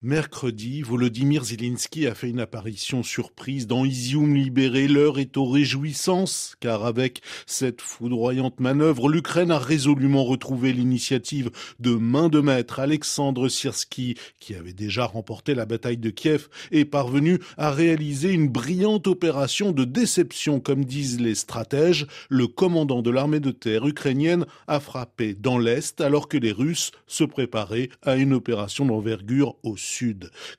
Mercredi, Volodymyr Zelensky a fait une apparition surprise dans Izium libéré. L'heure est aux réjouissances, car avec cette foudroyante manœuvre, l'Ukraine a résolument retrouvé l'initiative de main de maître. Alexandre Sirski, qui avait déjà remporté la bataille de Kiev, est parvenu à réaliser une brillante opération de déception, comme disent les stratèges. Le commandant de l'armée de terre ukrainienne a frappé dans l'Est, alors que les Russes se préparaient à une opération d'envergure au Sud.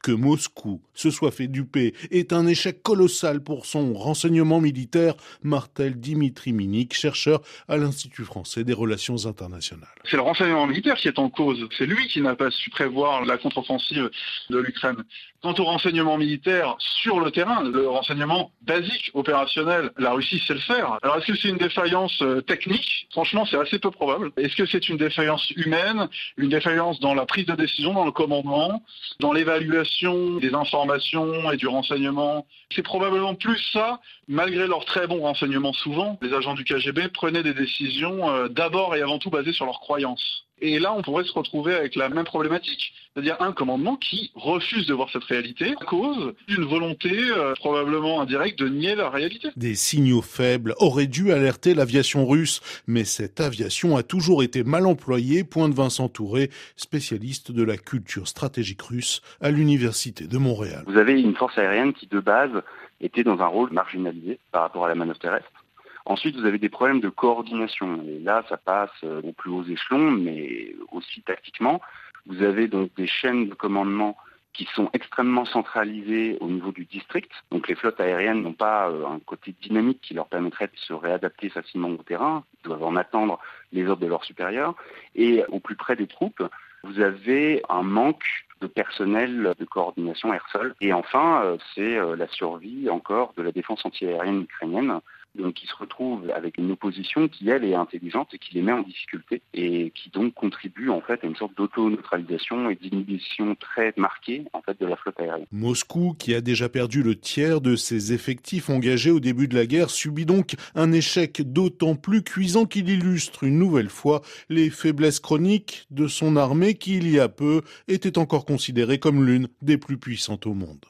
Que Moscou se soit fait duper est un échec colossal pour son renseignement militaire, martel Dimitri Minik, chercheur à l'Institut français des relations internationales. C'est le renseignement militaire qui est en cause. C'est lui qui n'a pas su prévoir la contre-offensive de l'Ukraine. Quant au renseignement militaire sur le terrain, le renseignement basique, opérationnel, la Russie sait le faire. Alors est-ce que c'est une défaillance euh, technique? Franchement, c'est assez peu probable. Est-ce que c'est une défaillance humaine, une défaillance dans la prise de décision, dans le commandement? Dans l'évaluation des informations et du renseignement. C'est probablement plus ça, malgré leurs très bons renseignements souvent, les agents du KGB prenaient des décisions euh, d'abord et avant tout basées sur leurs croyances. Et là, on pourrait se retrouver avec la même problématique, c'est-à-dire un commandement qui refuse de voir cette réalité à cause d'une volonté euh, probablement indirecte de nier la réalité. Des signaux faibles auraient dû alerter l'aviation russe, mais cette aviation a toujours été mal employée, point de Vincent Touré, spécialiste de la culture stratégique russe à l'Université de Montréal. Vous avez une force aérienne qui, de base, était dans un rôle marginalisé par rapport à la manœuvre terrestre. Ensuite, vous avez des problèmes de coordination. Et là, ça passe euh, aux plus hauts échelons, mais aussi tactiquement. Vous avez donc des chaînes de commandement qui sont extrêmement centralisées au niveau du district. Donc les flottes aériennes n'ont pas euh, un côté dynamique qui leur permettrait de se réadapter facilement au terrain. Ils doivent en attendre les ordres de leurs supérieurs. Et au plus près des troupes, vous avez un manque de personnel de coordination air-sol. Et enfin, euh, c'est la survie encore de la défense antiaérienne ukrainienne donc qui se retrouvent avec une opposition qui elle est intelligente et qui les met en difficulté et qui donc contribue en fait à une sorte d'auto-neutralisation et d'inhibition très marquée en fait de la flotte aérienne. Moscou, qui a déjà perdu le tiers de ses effectifs engagés au début de la guerre, subit donc un échec d'autant plus cuisant qu'il illustre une nouvelle fois les faiblesses chroniques de son armée qui il y a peu était encore considérée comme l'une des plus puissantes au monde.